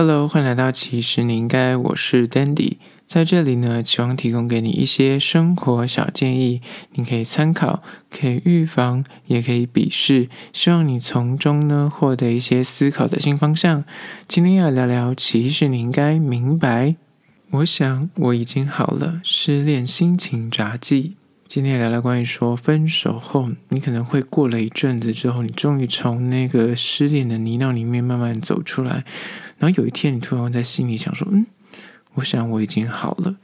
Hello，欢迎来到其实你应该，我是 Dandy，在这里呢，希望提供给你一些生活小建议，你可以参考，可以预防，也可以鄙视，希望你从中呢获得一些思考的新方向。今天要聊聊，其实你应该明白，我想我已经好了，失恋心情札记。今天聊聊关于说分手后，你可能会过了一阵子之后，你终于从那个失恋的泥淖里面慢慢走出来，然后有一天你突然在心里想说，嗯，我想我已经好了。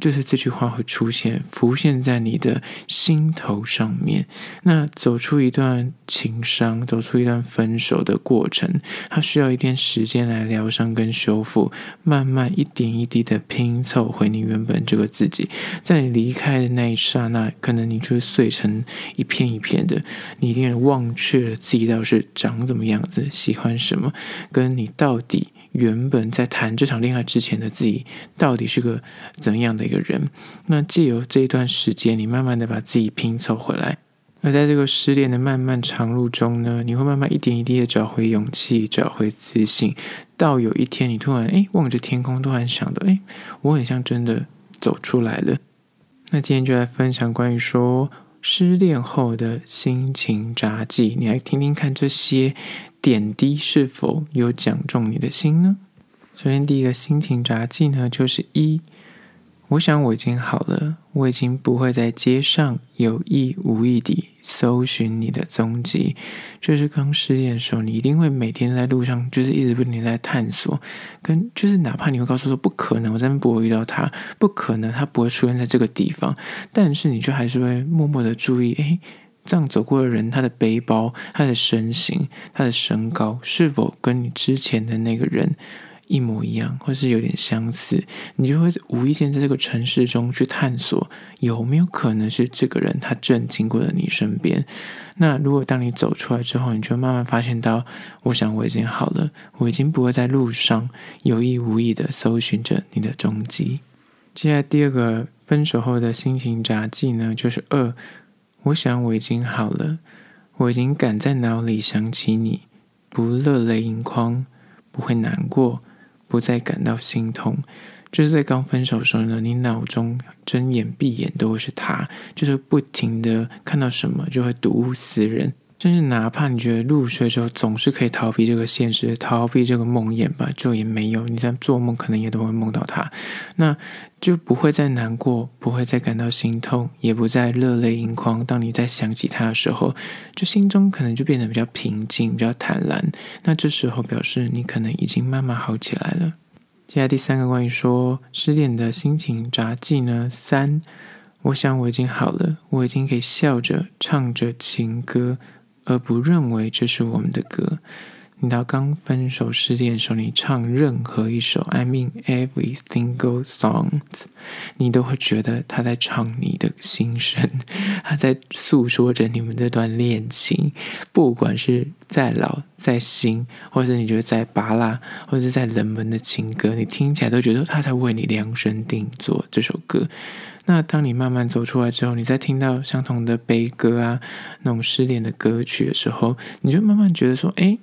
就是这句话会出现，浮现在你的心头上面。那走出一段情伤，走出一段分手的过程，它需要一点时间来疗伤跟修复，慢慢一点一滴的拼凑回你原本这个自己。在你离开的那一刹那，可能你就会碎成一片一片的，你一定忘却了自己到底是长怎么样子，喜欢什么，跟你到底。原本在谈这场恋爱之前的自己，到底是个怎样的一个人？那借由这一段时间，你慢慢的把自己拼凑回来。而在这个失恋的漫漫长路中呢，你会慢慢一点一滴的找回勇气，找回自信。到有一天，你突然哎望着天空，突然想到，哎，我很像真的走出来了。那今天就来分享关于说失恋后的心情札记，你来听听看这些。点滴是否有讲中你的心呢？首先，第一个心情札记呢，就是一，我想我已经好了，我已经不会在街上有意无意地搜寻你的踪迹。就是刚失恋的时候，你一定会每天在路上，就是一直不停在探索，跟就是哪怕你会告诉说不可能，我真的不会遇到他，不可能他不会出现在这个地方，但是你就还是会默默的注意，诶。这样走过的人，他的背包、他的身形、他的身高，是否跟你之前的那个人一模一样，或是有点相似？你就会无意间在这个城市中去探索，有没有可能是这个人他正经过了你身边？那如果当你走出来之后，你就慢慢发现到，我想我已经好了，我已经不会在路上有意无意的搜寻着你的踪迹。接下来第二个分手后的心情札记呢，就是二。我想我已经好了，我已经敢在脑里想起你，不热泪盈眶，不会难过，不再感到心痛。就是在刚分手的时候呢，你脑中睁眼闭眼都会是他，就是不停的看到什么就会睹物思人。就是哪怕你觉得入睡之后总是可以逃避这个现实，逃避这个梦魇吧，就也没有。你在做梦可能也都会梦到他，那就不会再难过，不会再感到心痛，也不再热泪盈眶。当你在想起他的时候，就心中可能就变得比较平静，比较坦然。那这时候表示你可能已经慢慢好起来了。接下来第三个关于说失恋的心情札记呢，三，我想我已经好了，我已经可以笑着唱着情歌。而不认为这是我们的歌。你到刚分手失恋的时候，你唱任何一首，I mean every single song，你都会觉得他在唱你的心声，他在诉说着你们这段恋情。不管是再老再新，或者你觉得再芭乐，或者再冷门的情歌，你听起来都觉得他在为你量身定做这首歌。那当你慢慢走出来之后，你再听到相同的悲歌啊，那种失恋的歌曲的时候，你就慢慢觉得说，哎，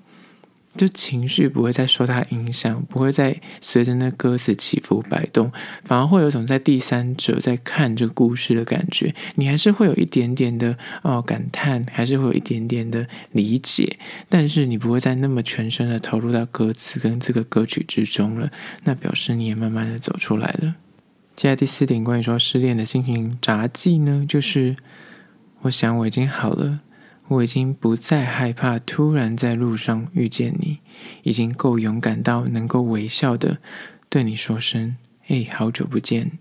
就情绪不会再受它影响，不会再随着那歌词起伏摆动，反而会有种在第三者在看这个故事的感觉。你还是会有一点点的哦感叹，还是会有一点点的理解，但是你不会再那么全身的投入到歌词跟这个歌曲之中了。那表示你也慢慢的走出来了。接下来第四点，关于说失恋的心情札记呢，就是我想我已经好了，我已经不再害怕突然在路上遇见你，已经够勇敢到能够微笑的对你说声“哎，好久不见”。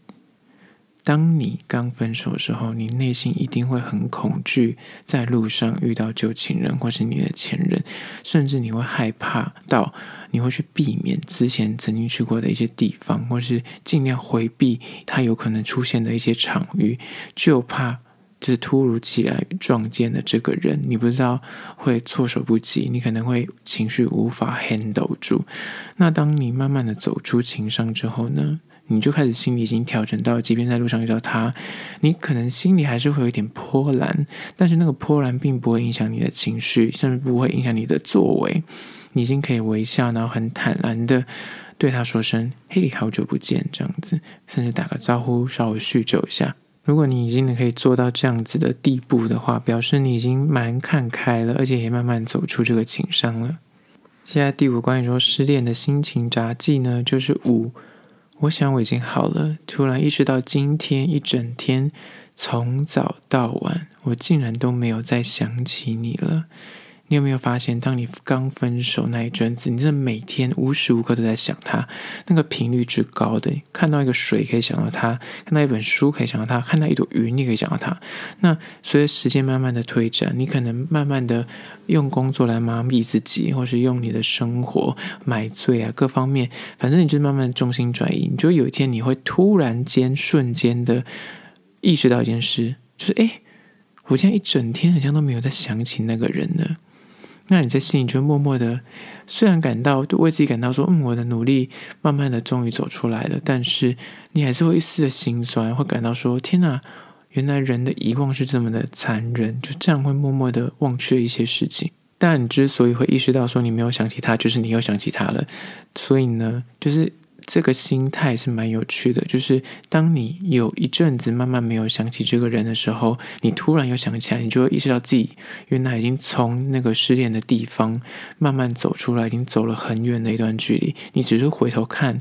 当你刚分手的时候，你内心一定会很恐惧，在路上遇到旧情人或是你的前任，甚至你会害怕到你会去避免之前曾经去过的一些地方，或是尽量回避他有可能出现的一些场域，就怕就是突如其来撞见的这个人，你不知道会措手不及，你可能会情绪无法 handle 住。那当你慢慢的走出情伤之后呢？你就开始心里已经调整到，即便在路上遇到他，你可能心里还是会有一点波澜，但是那个波澜并不会影响你的情绪，甚至不会影响你的作为。你已经可以微笑，然后很坦然的对他说声“嘿，好久不见”这样子，甚至打个招呼，稍微叙旧一下。如果你已经可以做到这样子的地步的话，表示你已经蛮看开了，而且也慢慢走出这个情伤了。接下来第五关于说失恋的心情札记呢，就是五。我想我已经好了，突然意识到今天一整天从早到晚，我竟然都没有再想起你了。你有没有发现，当你刚分手那一阵子，你真的每天无时无刻都在想他，那个频率之高的，看到一个水可以想到他，看到一本书可以想到他，看到一朵云你可以想到他。那随着时间慢慢的推展，你可能慢慢的用工作来麻痹自己，或是用你的生活买醉啊，各方面，反正你就慢慢的重心转移。你就有一天你会突然间瞬间的意识到一件事，就是哎，我现在一整天好像都没有在想起那个人呢。那你在心里就默默的，虽然感到就为自己感到说，嗯，我的努力慢慢的终于走出来了，但是你还是会一丝的心酸，会感到说，天哪，原来人的遗忘是这么的残忍，就这样会默默的忘却一些事情。但你之所以会意识到说你没有想起他，就是你又想起他了，所以呢，就是。这个心态是蛮有趣的，就是当你有一阵子慢慢没有想起这个人的时候，你突然又想起来，你就会意识到自己原来已经从那个失恋的地方慢慢走出来，已经走了很远的一段距离。你只是回头看。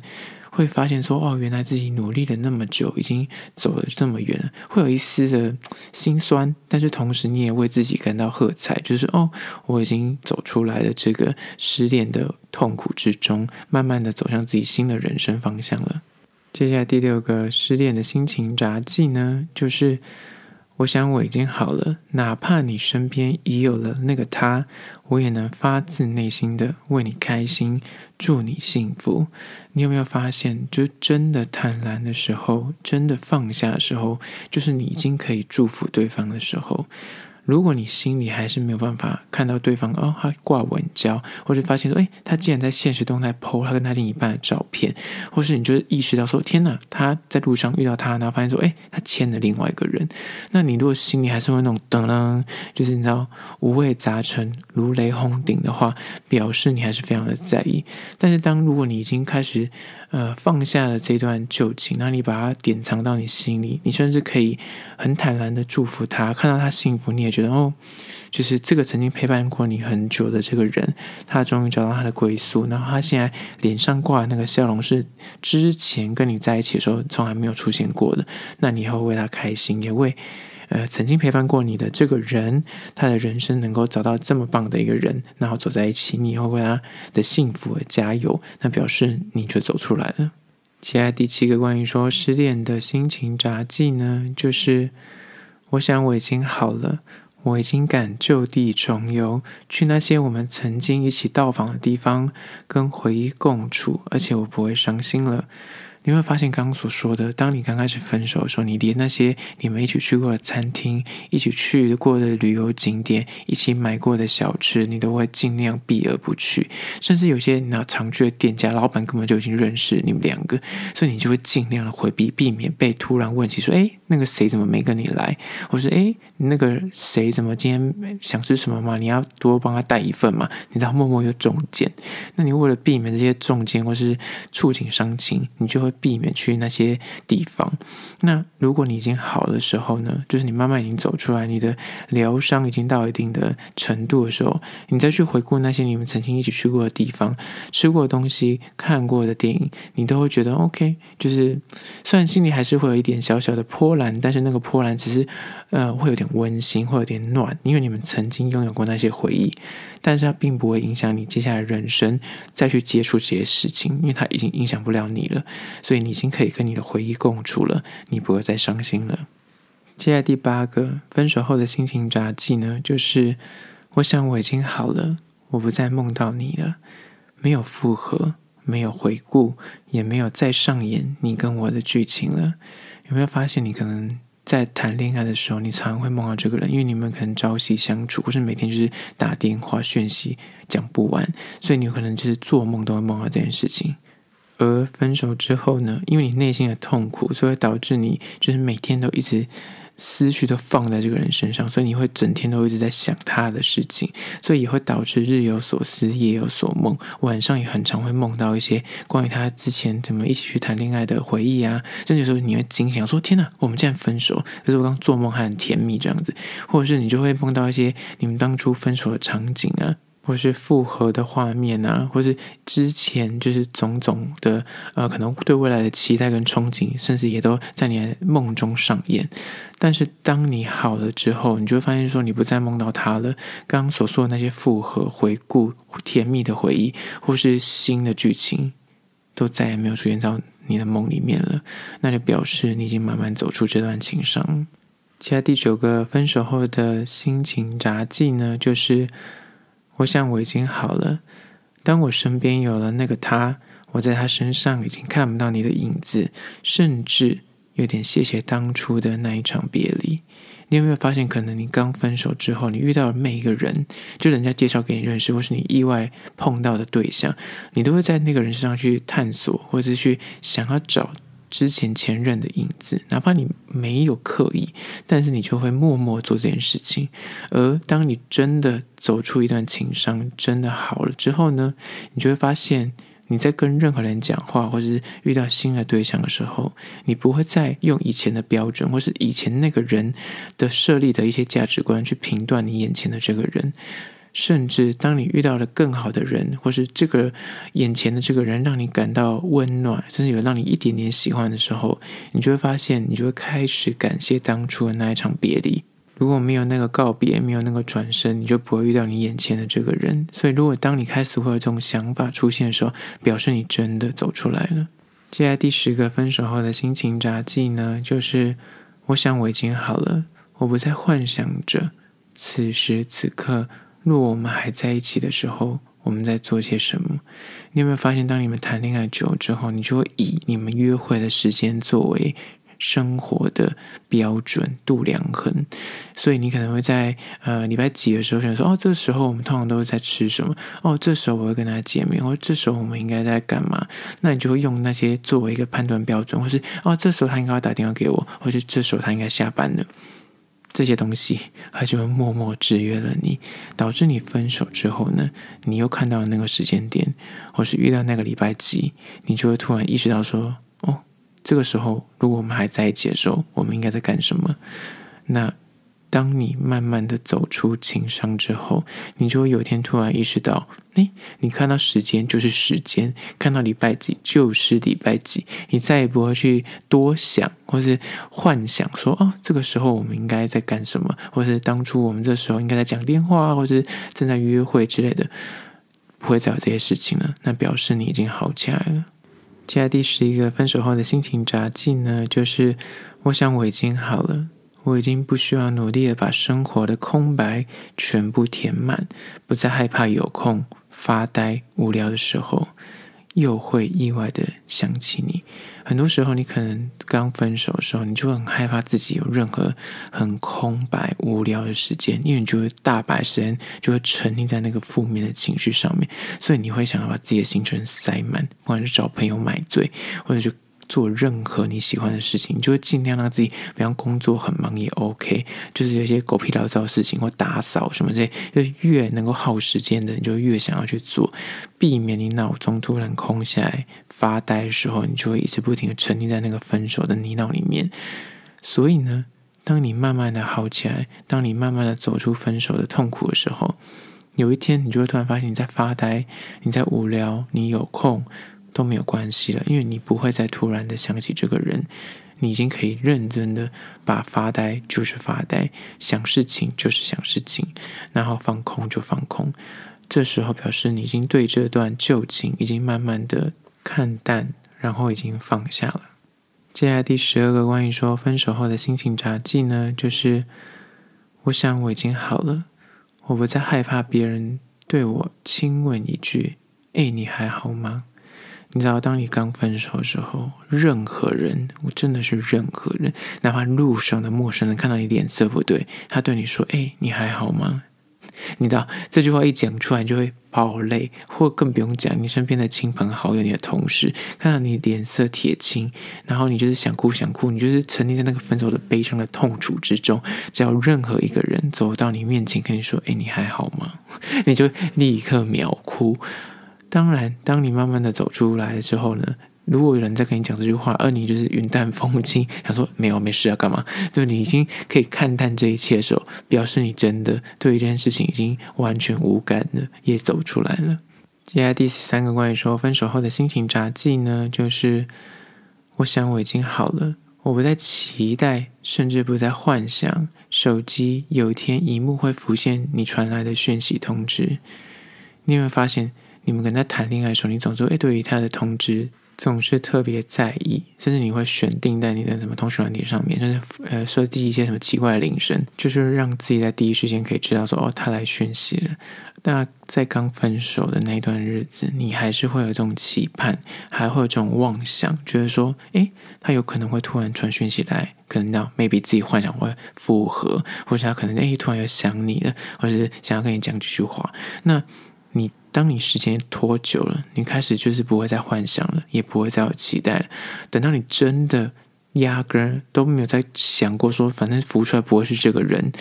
会发现说哦，原来自己努力了那么久，已经走了这么远，会有一丝的心酸，但是同时你也为自己感到喝彩，就是哦，我已经走出来了这个失恋的痛苦之中，慢慢的走向自己新的人生方向了。接下来第六个失恋的心情札记呢，就是。我想我已经好了，哪怕你身边已有了那个他，我也能发自内心的为你开心，祝你幸福。你有没有发现，就真的坦然的时候，真的放下的时候，就是你已经可以祝福对方的时候。如果你心里还是没有办法看到对方哦，他挂稳交，或者发现说，哎，他竟然在现实动态 po 他跟他另一半的照片，或是你就意识到说，天哪，他在路上遇到他，然后发现说，哎，他牵了另外一个人，那你如果心里还是会那种噔噔，就是你知道五味杂陈、如雷轰顶的话，表示你还是非常的在意。但是当如果你已经开始呃放下了这段旧情，那你把它典藏到你心里，你甚至可以很坦然的祝福他，看到他幸福，你也。觉得哦，就是这个曾经陪伴过你很久的这个人，他终于找到他的归宿，然后他现在脸上挂的那个笑容是之前跟你在一起的时候从来没有出现过的。那你以后为他开心，也为呃曾经陪伴过你的这个人，他的人生能够找到这么棒的一个人，然后走在一起，你以后为他的幸福而加油，那表示你就走出来了。接下来第七个关于说失恋的心情札记呢，就是我想我已经好了。我已经敢就地重游，去那些我们曾经一起到访的地方，跟回忆共处，而且我不会伤心了。你会发现，刚刚所说的，当你刚开始分手的时候，你连那些你们一起去过的餐厅、一起去过的旅游景点、一起买过的小吃，你都会尽量避而不去。甚至有些那常去的店家，老板根本就已经认识你们两个，所以你就会尽量的回避，避免被突然问起说：“哎，那个谁怎么没跟你来？”或是“哎，那个谁怎么今天想吃什么吗？你要多帮他带一份嘛？”你知道默默又中箭。那你为了避免这些中箭或是触景伤情，你就会。避免去那些地方。那如果你已经好的时候呢？就是你慢慢已经走出来，你的疗伤已经到一定的程度的时候，你再去回顾那些你们曾经一起去过的地方、吃过的东西、看过的电影，你都会觉得 OK。就是虽然心里还是会有一点小小的波澜，但是那个波澜只是呃会有点温馨，会有点暖，因为你们曾经拥有过那些回忆。但是它并不会影响你接下来人生再去接触这些事情，因为它已经影响不了你了。所以你已经可以跟你的回忆共处了，你不会再伤心了。接下来第八个分手后的心情札记呢，就是我想我已经好了，我不再梦到你了，没有复合，没有回顾，也没有再上演你跟我的剧情了。有没有发现你可能？在谈恋爱的时候，你常常会梦到这个人，因为你们可能朝夕相处，或是每天就是打电话讯息讲不完，所以你有可能就是做梦都会梦到这件事情。而分手之后呢，因为你内心的痛苦，所以导致你就是每天都一直。思绪都放在这个人身上，所以你会整天都一直在想他的事情，所以也会导致日有所思，夜有所梦，晚上也很常会梦到一些关于他之前怎么一起去谈恋爱的回忆啊，甚至有时候你会惊醒说：“天哪，我们竟然分手！”可是我刚做梦还很甜蜜这样子，或者是你就会梦到一些你们当初分手的场景啊。或是复合的画面啊，或是之前就是种种的呃，可能对未来的期待跟憧憬，甚至也都在你的梦中上演。但是当你好了之后，你就会发现说，你不再梦到他了。刚刚所说的那些复合、回顾、甜蜜的回忆，或是新的剧情，都再也没有出现到你的梦里面了。那就表示你已经慢慢走出这段情伤。接下来第九个分手后的心情札记呢，就是。我想我已经好了。当我身边有了那个他，我在他身上已经看不到你的影子，甚至有点谢谢当初的那一场别离。你有没有发现，可能你刚分手之后，你遇到的每一个人，就人家介绍给你认识，或是你意外碰到的对象，你都会在那个人身上去探索，或者是去想要找。之前前任的影子，哪怕你没有刻意，但是你就会默默做这件事情。而当你真的走出一段情伤，真的好了之后呢，你就会发现，你在跟任何人讲话，或是遇到新的对象的时候，你不会再用以前的标准，或是以前那个人的设立的一些价值观去评断你眼前的这个人。甚至当你遇到了更好的人，或是这个眼前的这个人让你感到温暖，甚至有让你一点点喜欢的时候，你就会发现，你就会开始感谢当初的那一场别离。如果没有那个告别，没有那个转身，你就不会遇到你眼前的这个人。所以，如果当你开始会有这种想法出现的时候，表示你真的走出来了。接下来第十个分手后的心情札记呢，就是我想我已经好了，我不再幻想着此时此刻。若我们还在一起的时候，我们在做些什么？你有没有发现，当你们谈恋爱久之后，你就会以你们约会的时间作为生活的标准度量衡？所以你可能会在呃礼拜几的时候想说：“哦，这时候我们通常都是在吃什么？哦，这时候我会跟他见面，或这时候我们应该在干嘛？”那你就会用那些作为一个判断标准，或是哦，这时候他应该要打电话给我，或是这时候他应该下班了。这些东西，它就会默默制约了你，导致你分手之后呢，你又看到那个时间点，或是遇到那个礼拜几，你就会突然意识到说，哦，这个时候如果我们还在一起的时候，我们应该在干什么？那。当你慢慢的走出情伤之后，你就会有一天突然意识到，诶，你看到时间就是时间，看到礼拜几就是礼拜几，你再也不会去多想或是幻想说，哦，这个时候我们应该在干什么，或是当初我们这时候应该在讲电话，或是正在约会之类的，不会再有这些事情了。那表示你已经好起来了。接下来第十一个分手后的心情札记呢，就是我想我已经好了。我已经不需要努力的把生活的空白全部填满，不再害怕有空发呆无聊的时候，又会意外的想起你。很多时候，你可能刚分手的时候，你就很害怕自己有任何很空白无聊的时间，因为你就会大把时间就会沉溺在那个负面的情绪上面，所以你会想要把自己的行程塞满，不管是找朋友买醉，或者就。做任何你喜欢的事情，就会尽量让自己，比方工作很忙也 OK，就是有些狗屁倒灶的事情或打扫什么这些，就越能够耗时间的，你就越想要去做，避免你脑中突然空下来发呆的时候，你就会一直不停的沉溺在那个分手的泥淖里面。所以呢，当你慢慢的好起来，当你慢慢的走出分手的痛苦的时候，有一天你就会突然发现你在发呆，你在无聊，你有空。都没有关系了，因为你不会再突然的想起这个人，你已经可以认真的把发呆就是发呆，想事情就是想事情，然后放空就放空。这时候表示你已经对这段旧情已经慢慢的看淡，然后已经放下了。接下来第十二个关于说分手后的心情札记呢，就是我想我已经好了，我不再害怕别人对我轻问一句：“哎，你还好吗？”你知道，当你刚分手的时候，任何人，我真的是任何人，哪怕路上的陌生人看到你脸色不对，他对你说：“哎，你还好吗？” 你知道这句话一讲出来就会爆泪，或更不用讲，你身边的亲朋好友、你的同事看到你脸色铁青，然后你就是想哭想哭，你就是沉溺在那个分手的悲伤的痛楚之中。只要任何一个人走到你面前跟你说：“哎，你还好吗？” 你就立刻秒哭。当然，当你慢慢的走出来之后呢，如果有人在跟你讲这句话，而你就是云淡风轻，他说没有没事啊，干嘛？就你已经可以看淡这一切的时候，表示你真的对一件事情已经完全无感了，也走出来了。接下来第三个关于说分手后的心情札记呢，就是我想我已经好了，我不再期待，甚至不再幻想手机有一天荧幕会浮现你传来的讯息通知。你有没有发现，你们跟他谈恋爱的时候，你总说哎，对于他的通知。总是特别在意，甚至你会选定在你的什么通讯软体上面，甚至呃设计一些什么奇怪的铃声，就是让自己在第一时间可以知道说哦，他来讯息了。那在刚分手的那一段日子，你还是会有这种期盼，还会有这种妄想，觉得说，诶，他有可能会突然传讯息来，可能那 maybe 自己幻想会复合，或者他可能诶突然又想你了，或者是想要跟你讲几句话，那。你当你时间拖久了，你开始就是不会再幻想了，也不会再有期待了。等到你真的压根儿都没有再想过说，反正浮出来不会是这个人，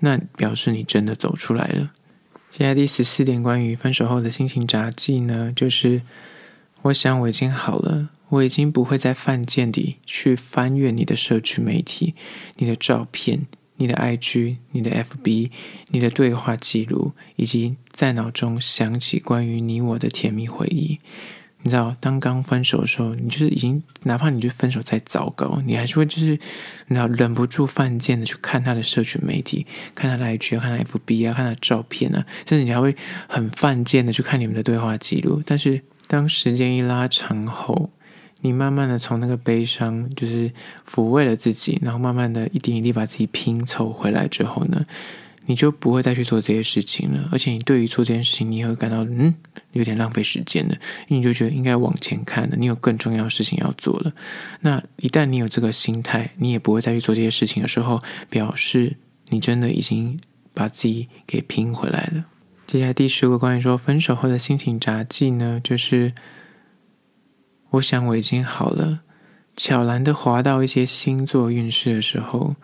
那表示你真的走出来了。接下来第十四点关于分手后的心情札记呢，就是我想我已经好了，我已经不会再犯贱地去翻阅你的社区媒体、你的照片。你的 IG、你的 FB、你的对话记录，以及在脑中想起关于你我的甜蜜回忆。你知道，当刚分手的时候，你就是已经，哪怕你就分手再糟糕，你还是会就是，你知道，忍不住犯贱的去看他的社群媒体，看他的 IG 看他 FB 啊，看他照片啊，甚至你还会很犯贱的去看你们的对话记录。但是，当时间一拉长后，你慢慢的从那个悲伤，就是抚慰了自己，然后慢慢的一点一滴把自己拼凑回来之后呢，你就不会再去做这些事情了。而且你对于做这件事情，你也会感到嗯有点浪费时间了，因为你就觉得应该往前看了，你有更重要的事情要做了。那一旦你有这个心态，你也不会再去做这些事情的时候，表示你真的已经把自己给拼回来了。接下来第十个关于说分手后的心情札记呢，就是。我想我已经好了。悄然的滑到一些星座运势的时候，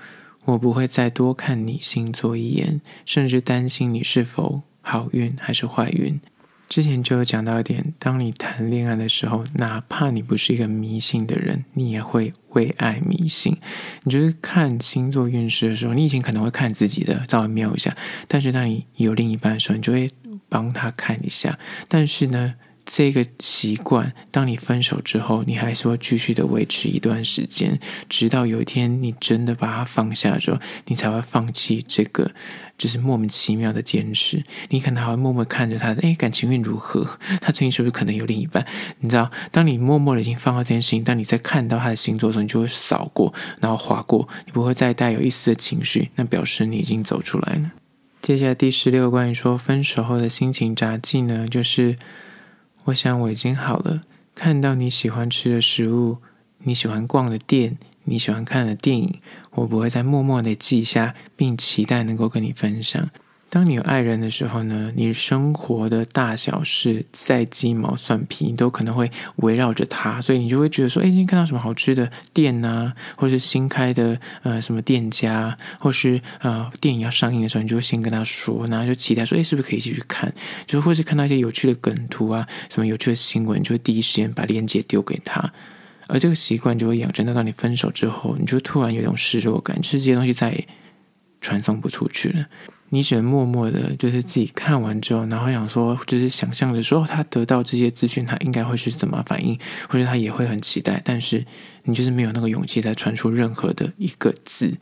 我不会再多看你星座一眼，甚至担心你是否好运还是坏运。之前就有讲到一点，当你谈恋爱的时候，哪怕你不是一个迷信的人，你也会为爱迷信。你就是看星座运势的时候，你以前可能会看自己的，稍微瞄一下。但是当你有另一半的时候，你就会帮他看一下。但是呢，这个习惯，当你分手之后，你还是会继续的维持一段时间，直到有一天你真的把它放下之后，你才会放弃这个，就是莫名其妙的坚持。你可能还会默默看着他的，哎，感情运如何？他最近是不是可能有另一半？你知道，当你默默的已经放下这件事情，当你在看到他的星座的时候，你就会扫过，然后划过，你不会再带有一丝的情绪，那表示你已经走出来了。接下来第十六个关于说分手后的心情札记呢，就是。我想我已经好了。看到你喜欢吃的食物，你喜欢逛的店，你喜欢看的电影，我不会再默默的记下，并期待能够跟你分享。当你有爱人的时候呢，你生活的大小事再鸡毛蒜皮，你都可能会围绕着他，所以你就会觉得说，哎，今天看到什么好吃的店呐、啊，或是新开的呃什么店家，或是呃电影要上映的时候，你就会先跟他说，然后就期待说，哎，是不是可以继续看？就或是看到一些有趣的梗图啊，什么有趣的新闻，就会第一时间把链接丢给他，而这个习惯就会养成到，当你分手之后，你就突然有一种失落感，就是这些东西再传送不出去了。你只能默默的，就是自己看完之后，然后想说，就是想象着说，他得到这些资讯，他应该会是怎么反应，或者他也会很期待。但是你就是没有那个勇气再传出任何的一个字。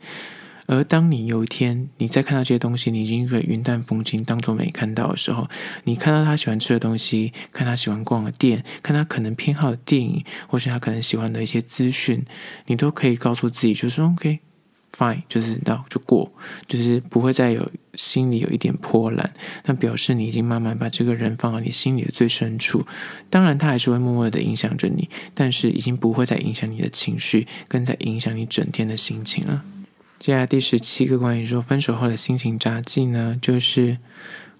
而当你有一天你再看到这些东西，你已经可以云淡风轻，当做没看到的时候，你看到他喜欢吃的东西，看他喜欢逛的店，看他可能偏好的电影，或是他可能喜欢的一些资讯，你都可以告诉自己，就是说 OK。Fine，就是到就过，就是不会再有心里有一点波澜，那表示你已经慢慢把这个人放到你心里的最深处。当然，他还是会默默的影响着你，但是已经不会再影响你的情绪，跟在影响你整天的心情了。接下来第十七个关于说分手后的心情札记呢，就是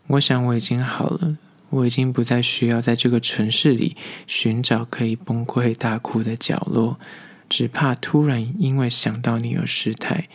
我想我已经好了，我已经不再需要在这个城市里寻找可以崩溃大哭的角落，只怕突然因为想到你而失态。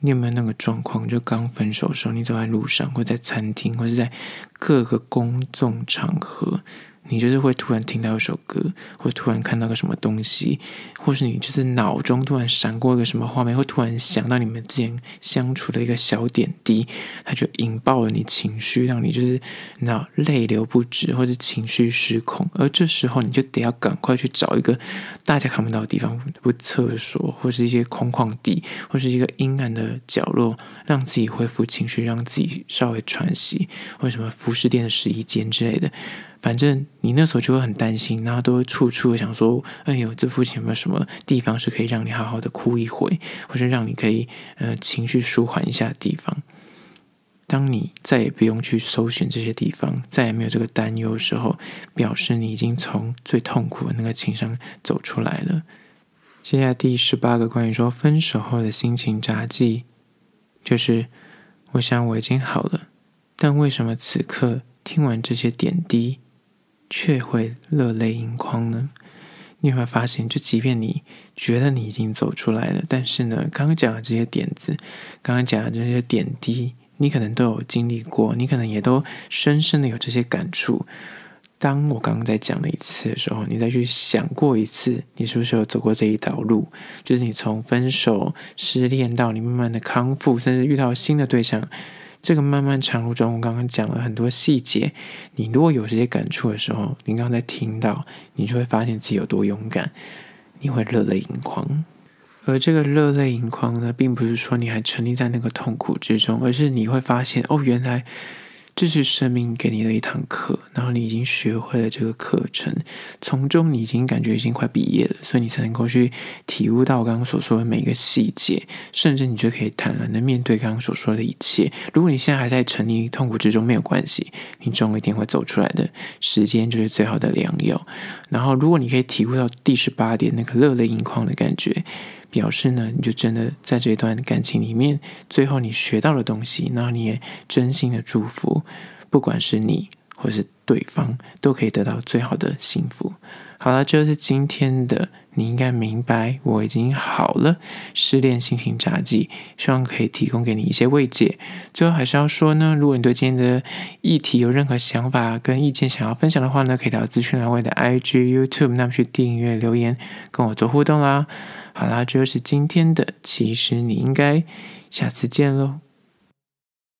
你有没有那个状况？就刚分手的时候，你走在路上，或在餐厅，或是在各个公众场合。你就是会突然听到一首歌，或突然看到个什么东西，或是你就是脑中突然闪过一个什么画面，或突然想到你们之前相处的一个小点滴，它就引爆了你情绪，让你就是那泪流不止，或者情绪失控。而这时候你就得要赶快去找一个大家看不到的地方，不厕所，或是一些空旷地，或是一个阴暗的角落，让自己恢复情绪，让自己稍微喘息，或什么服饰店的试衣间之类的。反正你那时候就会很担心，然后都会处处的想说：“哎呦，这附近有没有什么地方是可以让你好好的哭一回，或者让你可以呃情绪舒缓一下的地方？”当你再也不用去搜寻这些地方，再也没有这个担忧的时候，表示你已经从最痛苦的那个情伤走出来了。接下来第十八个关于说分手后的心情札记，就是我想我已经好了，但为什么此刻听完这些点滴，却会热泪盈眶呢？你会发现，就即便你觉得你已经走出来了，但是呢，刚刚讲的这些点子，刚刚讲的这些点滴，你可能都有经历过，你可能也都深深的有这些感触。当我刚刚在讲了一次的时候，你再去想过一次，你是不是有走过这一条路？就是你从分手、失恋到你慢慢的康复，甚至遇到新的对象。这个漫漫长路中，我刚刚讲了很多细节。你如果有这些感触的时候，你刚才听到，你就会发现自己有多勇敢，你会热泪盈眶。而这个热泪盈眶呢，并不是说你还沉溺在那个痛苦之中，而是你会发现，哦，原来。这是生命给你的一堂课，然后你已经学会了这个课程，从中你已经感觉已经快毕业了，所以你才能够去体悟到我刚刚所说的每一个细节，甚至你就可以坦然的面对刚刚所说的一切。如果你现在还在沉溺于痛苦之中，没有关系，你总有一天会走出来的。时间就是最好的良药。然后，如果你可以体悟到第十八点那个热泪盈眶的感觉。表示呢，你就真的在这段感情里面，最后你学到了东西，然后你也真心的祝福，不管是你或是对方，都可以得到最好的幸福。好了，这就是今天的，你应该明白，我已经好了。失恋心情札记，希望可以提供给你一些慰藉。最后还是要说呢，如果你对今天的议题有任何想法跟意见想要分享的话呢，可以到资讯栏位的 IG、YouTube 那么去订阅留言，跟我做互动啦。好啦，这就是今天的，其实你应该下次见喽。